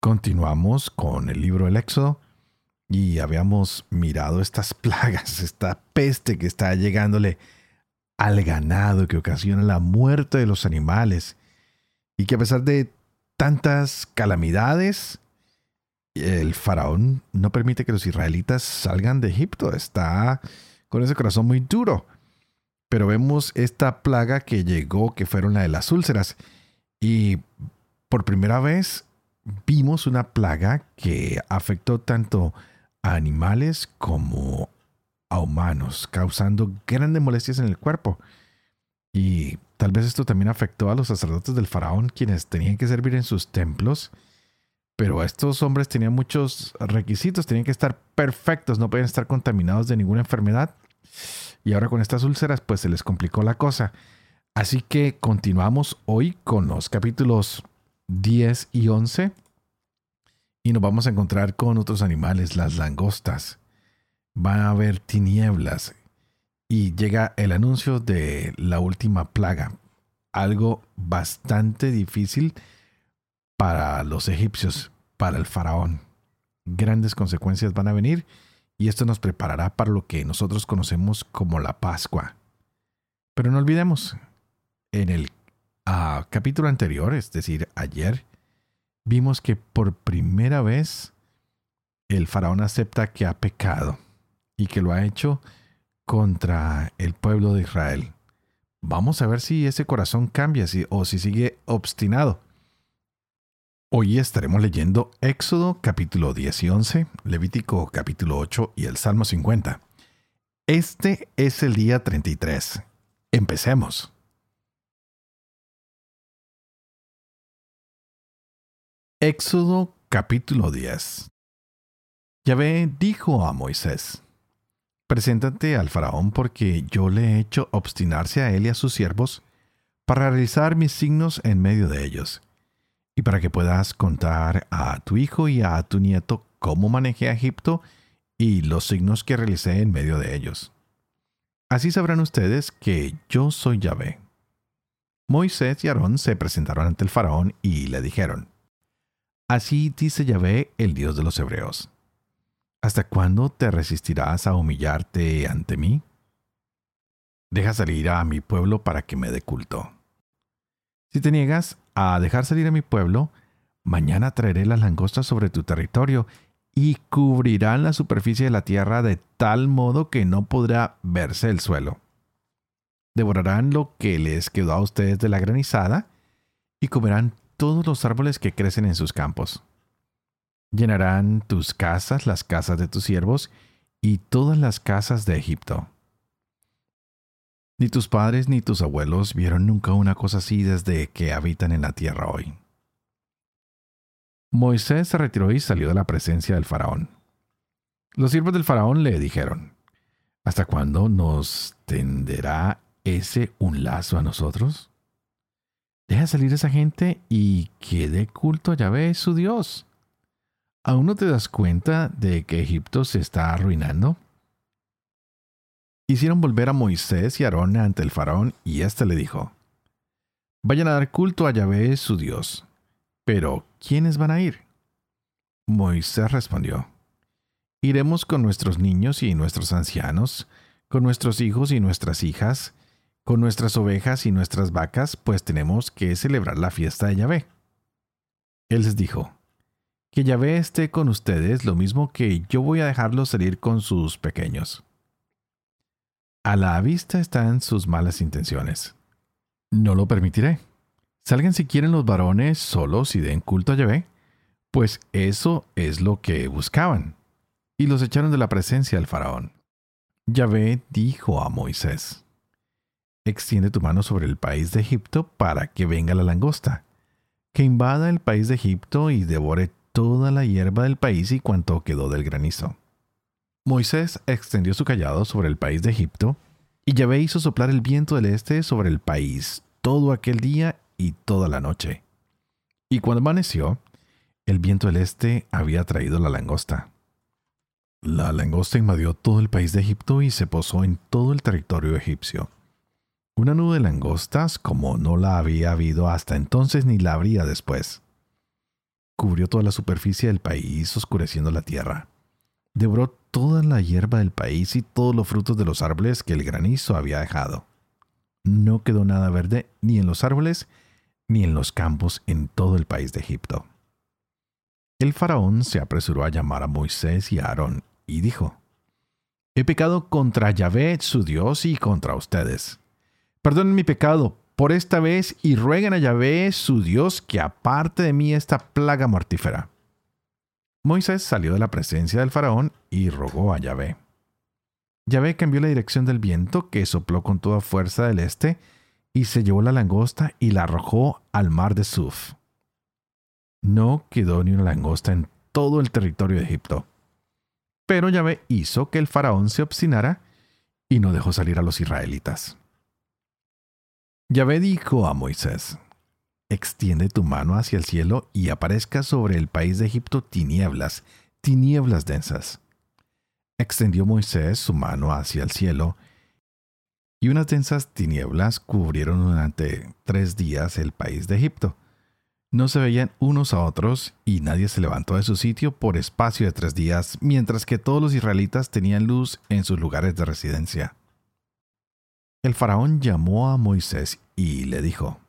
Continuamos con el libro del Éxodo y habíamos mirado estas plagas, esta peste que está llegándole al ganado que ocasiona la muerte de los animales y que a pesar de tantas calamidades, el faraón no permite que los israelitas salgan de Egipto, está con ese corazón muy duro. Pero vemos esta plaga que llegó, que fueron la de las úlceras. Y por primera vez vimos una plaga que afectó tanto a animales como a humanos, causando grandes molestias en el cuerpo. Y tal vez esto también afectó a los sacerdotes del faraón, quienes tenían que servir en sus templos. Pero estos hombres tenían muchos requisitos, tenían que estar perfectos, no podían estar contaminados de ninguna enfermedad. Y ahora con estas úlceras pues se les complicó la cosa. Así que continuamos hoy con los capítulos 10 y 11 y nos vamos a encontrar con otros animales, las langostas. Van a haber tinieblas y llega el anuncio de la última plaga, algo bastante difícil para los egipcios, para el faraón. Grandes consecuencias van a venir y esto nos preparará para lo que nosotros conocemos como la Pascua. Pero no olvidemos, en el capítulo anterior, es decir, ayer, vimos que por primera vez el faraón acepta que ha pecado y que lo ha hecho contra el pueblo de Israel. Vamos a ver si ese corazón cambia o si sigue obstinado. Hoy estaremos leyendo Éxodo capítulo 10 y 11, Levítico capítulo 8 y el Salmo 50. Este es el día 33. Empecemos. Éxodo capítulo 10 Yahvé dijo a Moisés, Preséntate al faraón porque yo le he hecho obstinarse a él y a sus siervos para realizar mis signos en medio de ellos y para que puedas contar a tu hijo y a tu nieto cómo manejé a Egipto y los signos que realicé en medio de ellos. Así sabrán ustedes que yo soy Yahvé. Moisés y Aarón se presentaron ante el faraón y le dijeron, Así dice Yahvé, el Dios de los hebreos. ¿Hasta cuándo te resistirás a humillarte ante mí? Deja salir a mi pueblo para que me dé culto. Si te niegas a dejar salir a mi pueblo, mañana traeré las langostas sobre tu territorio y cubrirán la superficie de la tierra de tal modo que no podrá verse el suelo. Devorarán lo que les quedó a ustedes de la granizada y comerán todos los árboles que crecen en sus campos. Llenarán tus casas, las casas de tus siervos y todas las casas de Egipto. Ni tus padres ni tus abuelos vieron nunca una cosa así desde que habitan en la tierra hoy. Moisés se retiró y salió de la presencia del faraón. Los siervos del faraón le dijeron, ¿Hasta cuándo nos tenderá ese un lazo a nosotros? Deja salir a esa gente y que dé culto a Yahvé, su Dios. ¿Aún no te das cuenta de que Egipto se está arruinando? Hicieron volver a Moisés y Aarón ante el faraón, y éste le dijo, Vayan a dar culto a Yahvé su Dios. Pero, ¿quiénes van a ir? Moisés respondió, Iremos con nuestros niños y nuestros ancianos, con nuestros hijos y nuestras hijas, con nuestras ovejas y nuestras vacas, pues tenemos que celebrar la fiesta de Yahvé. Él les dijo, Que Yahvé esté con ustedes lo mismo que yo voy a dejarlos salir con sus pequeños. A la vista están sus malas intenciones. No lo permitiré. Salgan si quieren los varones solos y den culto a Yahvé, pues eso es lo que buscaban. Y los echaron de la presencia del faraón. Yahvé dijo a Moisés, Extiende tu mano sobre el país de Egipto para que venga la langosta. que invada el país de Egipto y devore toda la hierba del país y cuanto quedó del granizo. Moisés extendió su callado sobre el país de Egipto, y Yahvé hizo soplar el viento del este sobre el país todo aquel día y toda la noche. Y cuando amaneció, el viento del este había traído la langosta. La langosta invadió todo el país de Egipto y se posó en todo el territorio egipcio. Una nube de langostas como no la había habido hasta entonces ni la habría después. Cubrió toda la superficie del país, oscureciendo la tierra. Devoró toda la hierba del país y todos los frutos de los árboles que el granizo había dejado. No quedó nada verde ni en los árboles ni en los campos en todo el país de Egipto. El faraón se apresuró a llamar a Moisés y a Aarón y dijo, He pecado contra Yahvé, su Dios, y contra ustedes. Perdonen mi pecado por esta vez y rueguen a Yahvé, su Dios, que aparte de mí esta plaga mortífera. Moisés salió de la presencia del faraón y rogó a Yahvé. Yahvé cambió la dirección del viento que sopló con toda fuerza del este y se llevó la langosta y la arrojó al mar de Suf. No quedó ni una langosta en todo el territorio de Egipto. Pero Yahvé hizo que el faraón se obstinara y no dejó salir a los israelitas. Yahvé dijo a Moisés, Extiende tu mano hacia el cielo y aparezca sobre el país de Egipto tinieblas, tinieblas densas. Extendió Moisés su mano hacia el cielo, y unas densas tinieblas cubrieron durante tres días el país de Egipto. No se veían unos a otros y nadie se levantó de su sitio por espacio de tres días, mientras que todos los israelitas tenían luz en sus lugares de residencia. El faraón llamó a Moisés y le dijo,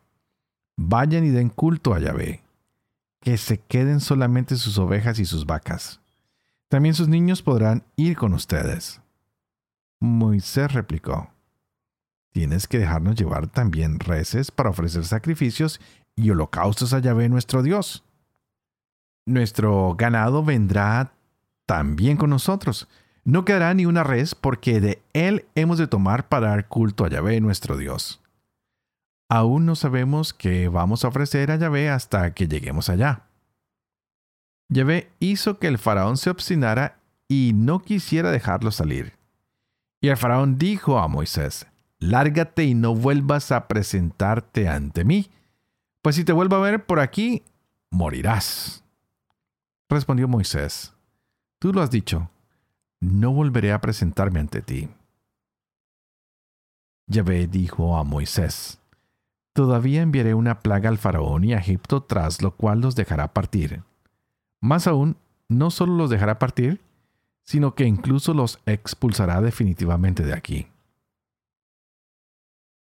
Vayan y den culto a Yahvé, que se queden solamente sus ovejas y sus vacas. También sus niños podrán ir con ustedes. Moisés replicó, Tienes que dejarnos llevar también reces para ofrecer sacrificios y holocaustos a Yahvé nuestro Dios. Nuestro ganado vendrá también con nosotros. No quedará ni una res porque de él hemos de tomar para dar culto a Yahvé nuestro Dios. Aún no sabemos qué vamos a ofrecer a Yahvé hasta que lleguemos allá. Yahvé hizo que el faraón se obstinara y no quisiera dejarlo salir. Y el faraón dijo a Moisés, Lárgate y no vuelvas a presentarte ante mí, pues si te vuelvo a ver por aquí, morirás. Respondió Moisés, Tú lo has dicho, no volveré a presentarme ante ti. Yahvé dijo a Moisés, Todavía enviaré una plaga al faraón y a Egipto, tras lo cual los dejará partir. Más aún, no solo los dejará partir, sino que incluso los expulsará definitivamente de aquí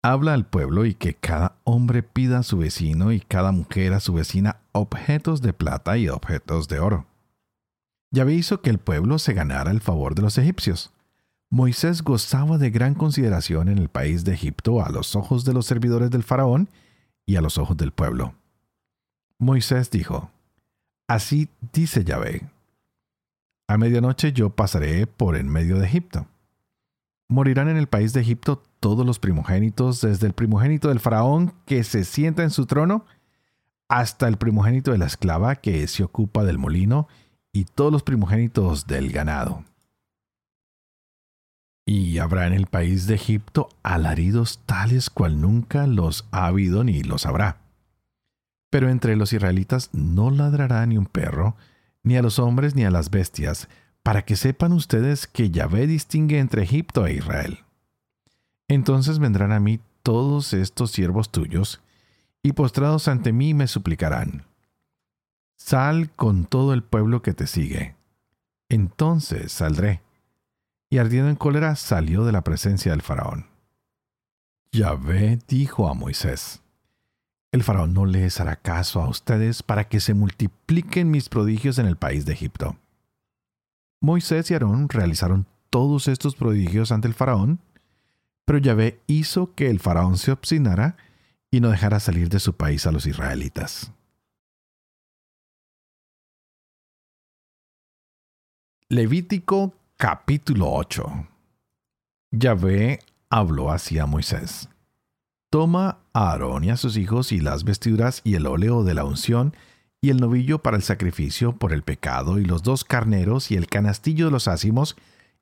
habla al pueblo y que cada hombre pida a su vecino y cada mujer a su vecina objetos de plata y objetos de oro. Yahvé hizo que el pueblo se ganara el favor de los egipcios. Moisés gozaba de gran consideración en el país de Egipto a los ojos de los servidores del faraón y a los ojos del pueblo. Moisés dijo, Así dice Yahvé, a medianoche yo pasaré por en medio de Egipto. Morirán en el país de Egipto todos los primogénitos, desde el primogénito del faraón que se sienta en su trono, hasta el primogénito de la esclava que se ocupa del molino, y todos los primogénitos del ganado. Y habrá en el país de Egipto alaridos tales cual nunca los ha habido ni los habrá. Pero entre los israelitas no ladrará ni un perro, ni a los hombres ni a las bestias, para que sepan ustedes que Yahvé distingue entre Egipto e Israel. Entonces vendrán a mí todos estos siervos tuyos, y postrados ante mí me suplicarán. Sal con todo el pueblo que te sigue. Entonces saldré. Y ardiendo en cólera salió de la presencia del faraón. Yahvé dijo a Moisés, El faraón no les hará caso a ustedes para que se multipliquen mis prodigios en el país de Egipto. Moisés y Aarón realizaron todos estos prodigios ante el faraón, pero Yahvé hizo que el faraón se obstinara y no dejara salir de su país a los israelitas. Levítico capítulo 8 Yahvé habló así a Moisés. Toma a Aarón y a sus hijos y las vestiduras y el óleo de la unción y el novillo para el sacrificio por el pecado y los dos carneros y el canastillo de los ácimos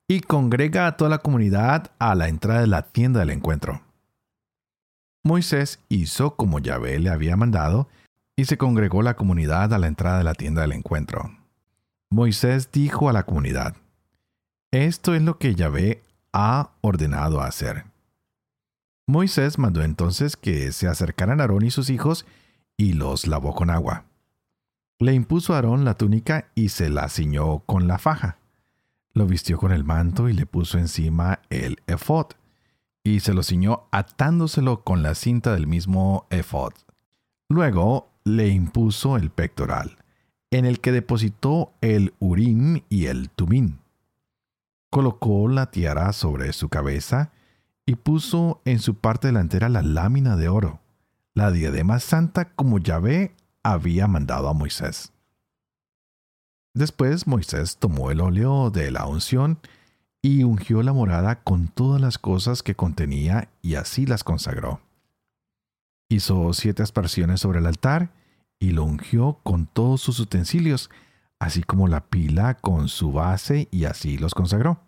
y congrega a toda la comunidad a la entrada de la tienda del encuentro. Moisés hizo como Yahvé le había mandado y se congregó la comunidad a la entrada de la tienda del encuentro. Moisés dijo a la comunidad, Esto es lo que Yahvé ha ordenado hacer. Moisés mandó entonces que se acercaran Aarón y sus hijos y los lavó con agua. Le impuso a Aarón la túnica y se la ciñó con la faja. Lo vistió con el manto y le puso encima el efod, y se lo ciñó atándoselo con la cinta del mismo efod. Luego le impuso el pectoral, en el que depositó el urim y el tumín. Colocó la tiara sobre su cabeza y puso en su parte delantera la lámina de oro, la diadema santa como Yahvé había mandado a Moisés. Después Moisés tomó el óleo de la unción y ungió la morada con todas las cosas que contenía y así las consagró. Hizo siete aspersiones sobre el altar y lo ungió con todos sus utensilios, así como la pila con su base y así los consagró.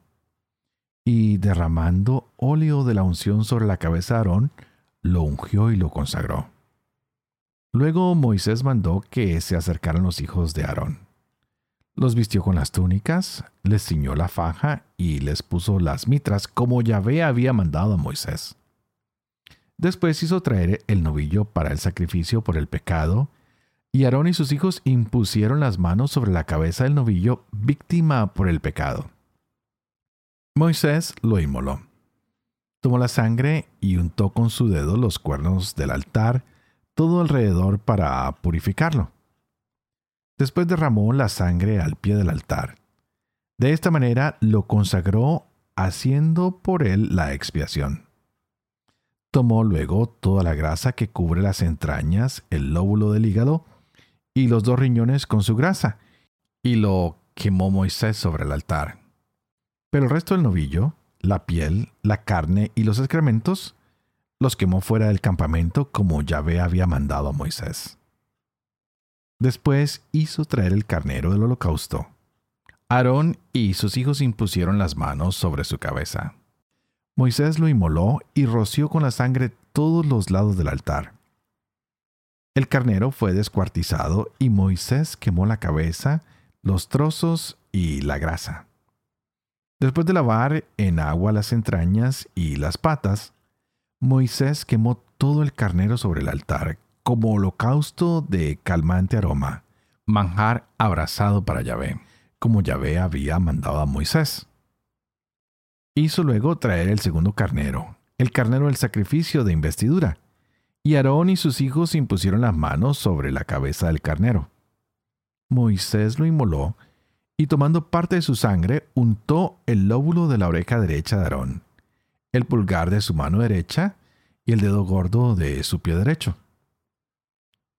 Y derramando óleo de la unción sobre la cabeza de Aarón, lo ungió y lo consagró. Luego Moisés mandó que se acercaran los hijos de Aarón. Los vistió con las túnicas, les ciñó la faja y les puso las mitras como Yahvé había mandado a Moisés. Después hizo traer el novillo para el sacrificio por el pecado, y Aarón y sus hijos impusieron las manos sobre la cabeza del novillo víctima por el pecado. Moisés lo inmoló. Tomó la sangre y untó con su dedo los cuernos del altar, todo alrededor para purificarlo. Después derramó la sangre al pie del altar. De esta manera lo consagró haciendo por él la expiación. Tomó luego toda la grasa que cubre las entrañas, el lóbulo del hígado y los dos riñones con su grasa, y lo quemó Moisés sobre el altar. Pero el resto del novillo, la piel, la carne y los excrementos los quemó fuera del campamento como Yahvé había mandado a Moisés. Después hizo traer el carnero del holocausto. Aarón y sus hijos impusieron las manos sobre su cabeza. Moisés lo inmoló y roció con la sangre todos los lados del altar. El carnero fue descuartizado y Moisés quemó la cabeza, los trozos y la grasa. Después de lavar en agua las entrañas y las patas, Moisés quemó todo el carnero sobre el altar como holocausto de calmante aroma, manjar abrazado para Yahvé, como Yahvé había mandado a Moisés. Hizo luego traer el segundo carnero, el carnero del sacrificio de investidura, y Aarón y sus hijos impusieron las manos sobre la cabeza del carnero. Moisés lo inmoló y tomando parte de su sangre untó el lóbulo de la oreja derecha de Aarón el pulgar de su mano derecha y el dedo gordo de su pie derecho.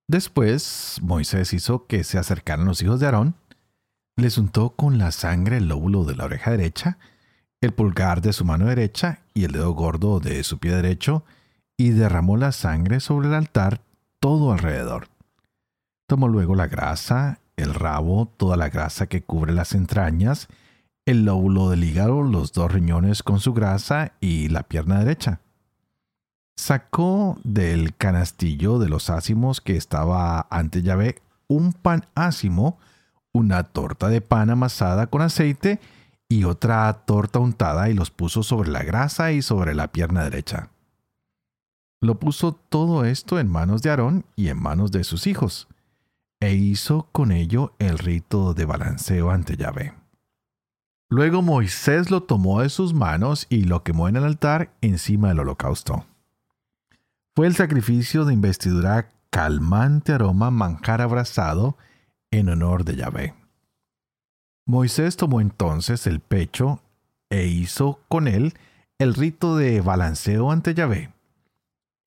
Después Moisés hizo que se acercaran los hijos de Aarón, les untó con la sangre el lóbulo de la oreja derecha, el pulgar de su mano derecha y el dedo gordo de su pie derecho, y derramó la sangre sobre el altar todo alrededor. Tomó luego la grasa, el rabo, toda la grasa que cubre las entrañas, el lóbulo del hígado, los dos riñones con su grasa y la pierna derecha. Sacó del canastillo de los ácimos que estaba ante llave un pan ácimo, una torta de pan amasada con aceite y otra torta untada y los puso sobre la grasa y sobre la pierna derecha. Lo puso todo esto en manos de Aarón y en manos de sus hijos, e hizo con ello el rito de balanceo ante Yahvé. Luego Moisés lo tomó de sus manos y lo quemó en el altar encima del holocausto. Fue el sacrificio de investidura calmante aroma manjar abrazado en honor de Yahvé. Moisés tomó entonces el pecho e hizo con él el rito de balanceo ante Yahvé.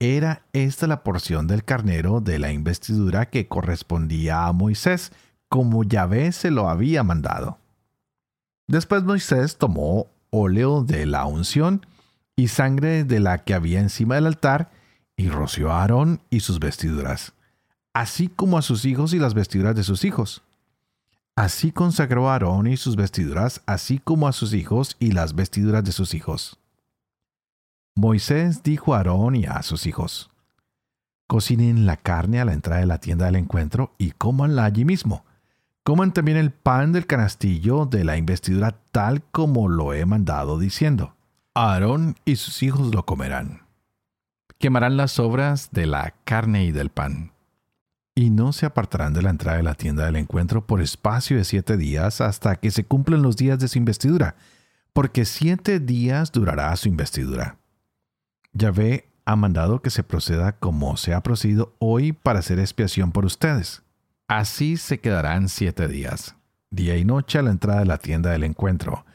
Era esta la porción del carnero de la investidura que correspondía a Moisés, como Yahvé se lo había mandado. Después Moisés tomó óleo de la unción y sangre de la que había encima del altar y roció a Aarón y sus vestiduras, así como a sus hijos y las vestiduras de sus hijos. Así consagró a Aarón y sus vestiduras, así como a sus hijos y las vestiduras de sus hijos. Moisés dijo a Aarón y a sus hijos, Cocinen la carne a la entrada de la tienda del encuentro y cómanla allí mismo. Coman también el pan del canastillo de la investidura tal como lo he mandado diciendo. Aarón y sus hijos lo comerán. Quemarán las sobras de la carne y del pan. Y no se apartarán de la entrada de la tienda del encuentro por espacio de siete días hasta que se cumplan los días de su investidura, porque siete días durará su investidura. Yahvé ha mandado que se proceda como se ha procedido hoy para hacer expiación por ustedes. Así se quedarán siete días, día y noche a la entrada de la tienda del encuentro,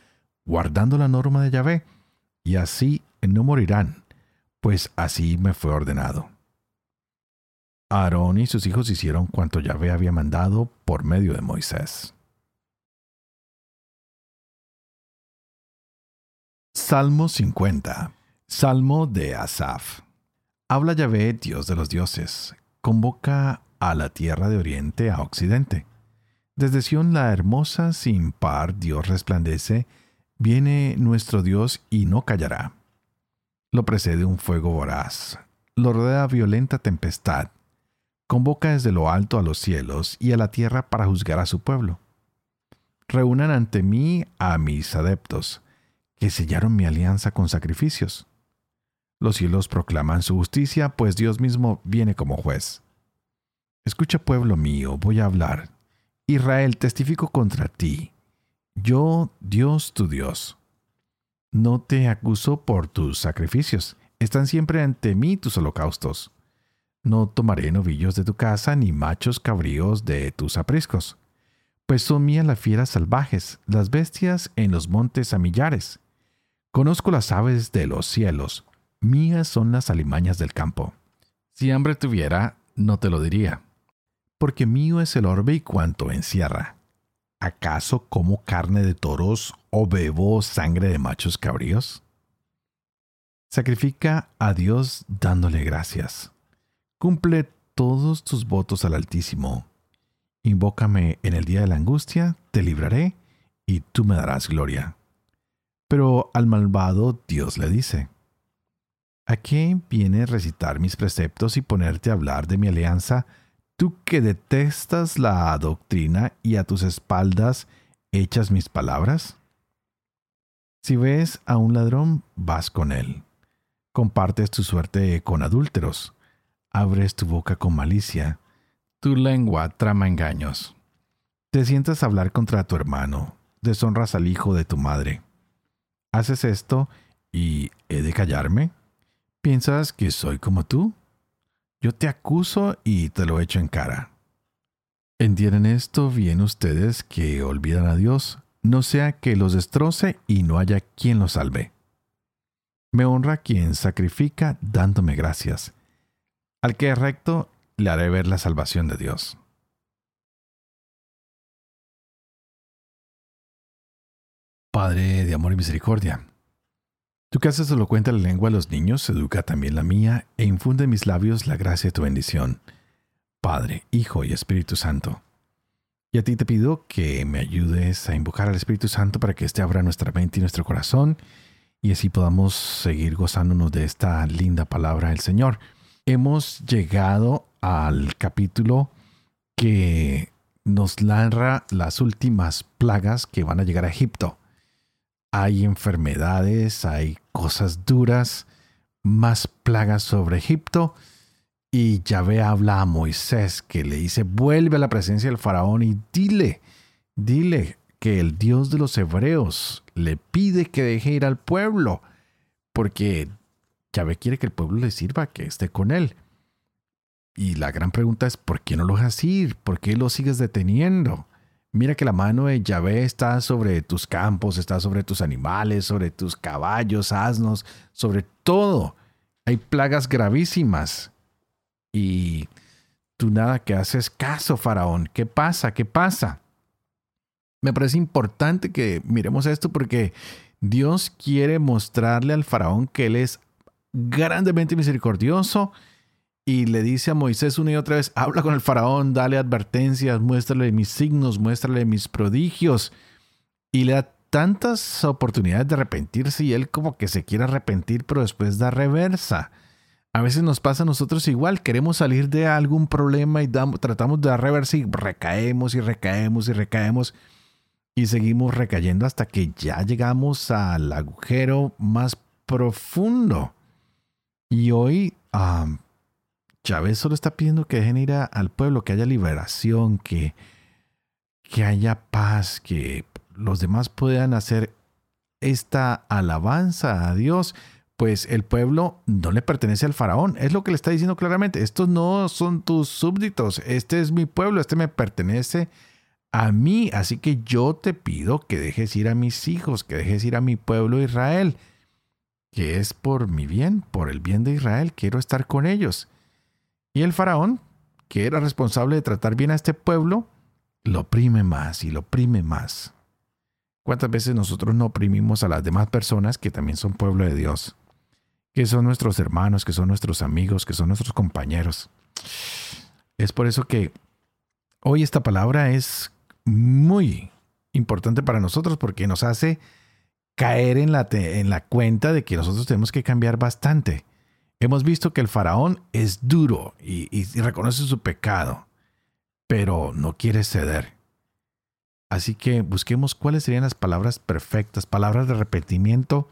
guardando la norma de Yahvé, y así no morirán, pues así me fue ordenado. Aarón y sus hijos hicieron cuanto Yahvé había mandado por medio de Moisés. Salmo 50 Salmo de Asaf Habla Yahvé, Dios de los dioses, convoca a la tierra de oriente a occidente. Desde Sión la hermosa sin par Dios resplandece, viene nuestro Dios y no callará. Lo precede un fuego voraz, lo rodea violenta tempestad, convoca desde lo alto a los cielos y a la tierra para juzgar a su pueblo. Reúnan ante mí a mis adeptos, que sellaron mi alianza con sacrificios. Los cielos proclaman su justicia, pues Dios mismo viene como juez. Escucha, pueblo mío, voy a hablar. Israel, testifico contra ti. Yo, Dios tu Dios. No te acuso por tus sacrificios. Están siempre ante mí tus holocaustos. No tomaré novillos de tu casa ni machos cabríos de tus apriscos. Pues son mías las fieras salvajes, las bestias en los montes a millares. Conozco las aves de los cielos, Mías son las alimañas del campo. Si hambre tuviera, no te lo diría. Porque mío es el orbe y cuanto encierra. ¿Acaso como carne de toros o bebo sangre de machos cabríos? Sacrifica a Dios dándole gracias. Cumple todos tus votos al Altísimo. Invócame en el día de la angustia, te libraré y tú me darás gloria. Pero al malvado Dios le dice, ¿A qué viene recitar mis preceptos y ponerte a hablar de mi alianza, tú que detestas la doctrina y a tus espaldas echas mis palabras? Si ves a un ladrón, vas con él. Compartes tu suerte con adúlteros. Abres tu boca con malicia. Tu lengua trama engaños. Te sientas a hablar contra tu hermano. Deshonras al hijo de tu madre. ¿Haces esto y he de callarme? ¿Piensas que soy como tú? Yo te acuso y te lo echo en cara. ¿Entienden esto bien ustedes que olvidan a Dios? No sea que los destroce y no haya quien los salve. Me honra quien sacrifica dándome gracias. Al que es recto, le haré ver la salvación de Dios. Padre de amor y misericordia, Tú que haces cuenta la lengua a los niños, educa también la mía e infunde en mis labios la gracia de tu bendición. Padre, Hijo y Espíritu Santo. Y a ti te pido que me ayudes a invocar al Espíritu Santo para que éste abra nuestra mente y nuestro corazón y así podamos seguir gozándonos de esta linda palabra del Señor. Hemos llegado al capítulo que nos narra las últimas plagas que van a llegar a Egipto hay enfermedades, hay cosas duras, más plagas sobre Egipto. Y Yahvé habla a Moisés que le dice, vuelve a la presencia del faraón y dile, dile que el Dios de los hebreos le pide que deje ir al pueblo, porque Yahvé quiere que el pueblo le sirva, que esté con él. Y la gran pregunta es, ¿por qué no lo dejas ir? ¿Por qué lo sigues deteniendo? Mira que la mano de Yahvé está sobre tus campos, está sobre tus animales, sobre tus caballos, asnos, sobre todo. Hay plagas gravísimas. Y tú nada que haces caso, faraón. ¿Qué pasa? ¿Qué pasa? Me parece importante que miremos esto porque Dios quiere mostrarle al faraón que él es grandemente misericordioso y le dice a Moisés una y otra vez, habla con el faraón, dale advertencias, muéstrale mis signos, muéstrale mis prodigios. Y le da tantas oportunidades de arrepentirse y él como que se quiere arrepentir, pero después da reversa. A veces nos pasa a nosotros igual, queremos salir de algún problema y tratamos de dar reversa y recaemos y recaemos y recaemos y seguimos recayendo hasta que ya llegamos al agujero más profundo. Y hoy Chávez solo está pidiendo que dejen ir al pueblo, que haya liberación, que, que haya paz, que los demás puedan hacer esta alabanza a Dios pues el pueblo no le pertenece al faraón. Es lo que le está diciendo claramente. Estos no son tus súbditos. Este es mi pueblo. Este me pertenece a mí. Así que yo te pido que dejes ir a mis hijos, que dejes ir a mi pueblo Israel, que es por mi bien, por el bien de Israel. Quiero estar con ellos. Y el faraón, que era responsable de tratar bien a este pueblo, lo oprime más y lo oprime más. ¿Cuántas veces nosotros no oprimimos a las demás personas que también son pueblo de Dios? que son nuestros hermanos, que son nuestros amigos, que son nuestros compañeros. Es por eso que hoy esta palabra es muy importante para nosotros porque nos hace caer en la, en la cuenta de que nosotros tenemos que cambiar bastante. Hemos visto que el faraón es duro y, reconoce su pecado, pero no quiere ceder. Así que busquemos cuáles serían las palabras perfectas, palabras de arrepentimiento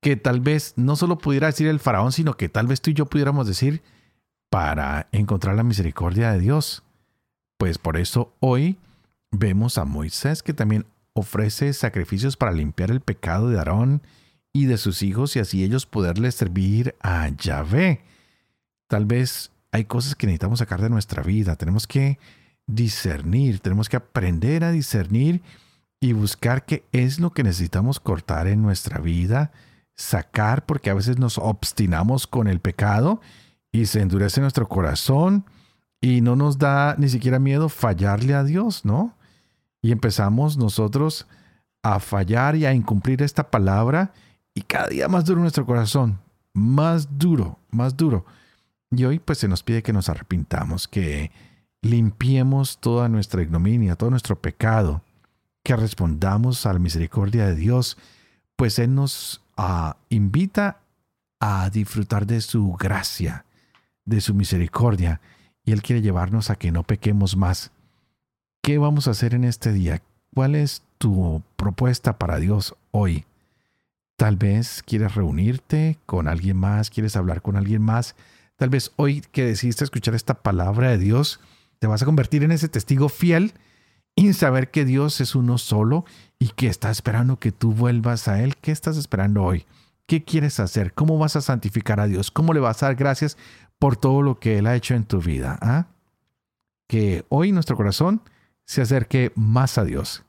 que tal vez no solo pudiera decir el faraón, sino que tal vez tú y yo pudiéramos decir para encontrar la misericordia de Dios. Pues por eso hoy vemos a Moisés que también ofrece sacrificios para limpiar el pecado de Aarón y de sus hijos y así ellos poderle servir a Yahvé. Tal vez hay cosas que necesitamos sacar de nuestra vida, tenemos que discernir, tenemos que aprender a discernir y buscar qué es lo que necesitamos cortar en nuestra vida, sacar porque a veces nos obstinamos con el pecado y se endurece nuestro corazón y no nos da ni siquiera miedo fallarle a Dios, ¿no? Y empezamos nosotros a fallar y a incumplir esta palabra y cada día más duro nuestro corazón, más duro, más duro. Y hoy pues se nos pide que nos arrepintamos, que limpiemos toda nuestra ignominia, todo nuestro pecado, que respondamos a la misericordia de Dios, pues Él nos invita a disfrutar de su gracia, de su misericordia, y Él quiere llevarnos a que no pequemos más. ¿Qué vamos a hacer en este día? ¿Cuál es tu propuesta para Dios hoy? Tal vez quieres reunirte con alguien más, quieres hablar con alguien más. Tal vez hoy que decidiste escuchar esta palabra de Dios, te vas a convertir en ese testigo fiel y saber que Dios es uno solo y que está esperando que tú vuelvas a Él. ¿Qué estás esperando hoy? ¿Qué quieres hacer? ¿Cómo vas a santificar a Dios? ¿Cómo le vas a dar gracias por todo lo que Él ha hecho en tu vida? ¿Ah? Que hoy nuestro corazón se acerque más a Dios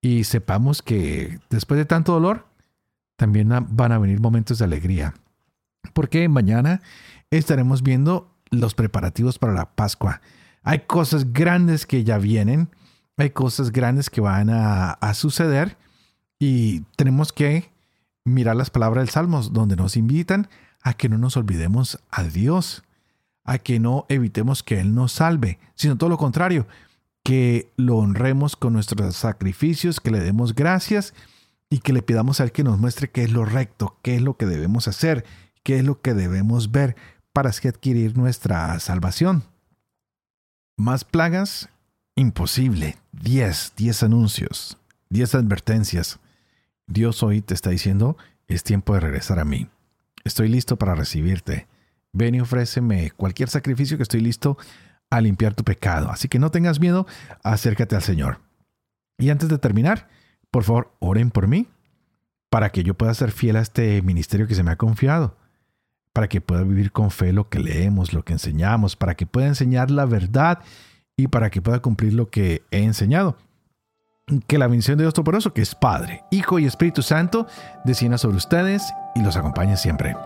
y sepamos que después de tanto dolor, también van a venir momentos de alegría. Porque mañana estaremos viendo los preparativos para la Pascua. Hay cosas grandes que ya vienen hay cosas grandes que van a, suceder y tenemos que mirar las palabras del Salmos, donde nos invitan a que no nos olvidemos a Dios, a que no evitemos que Él nos salve, sino todo lo contrario, que lo honremos con nuestros sacrificios, que le demos gracias y que le pidamos a Él que nos muestre qué es lo recto, qué es lo que debemos hacer, qué es lo que debemos ver para así adquirir nuestra salvación. Más plagas Imposible. 10, 10 anuncios, 10 advertencias. Dios hoy te está diciendo, es tiempo de regresar a mí. Estoy listo para recibirte. Ven y ofréceme cualquier sacrificio que estoy listo a limpiar tu pecado. Así que no tengas miedo, acércate al Señor. Y antes de terminar, por favor, oren por mí para que yo pueda ser fiel a este ministerio que se me ha confiado, para que pueda vivir con fe lo que leemos, lo que enseñamos, para que pueda enseñar la verdad y para que pueda cumplir lo que he enseñado. Que la bendición de Dios Todopoderoso, que es Padre, Hijo y Espíritu Santo, descienda sobre ustedes y los acompañe siempre.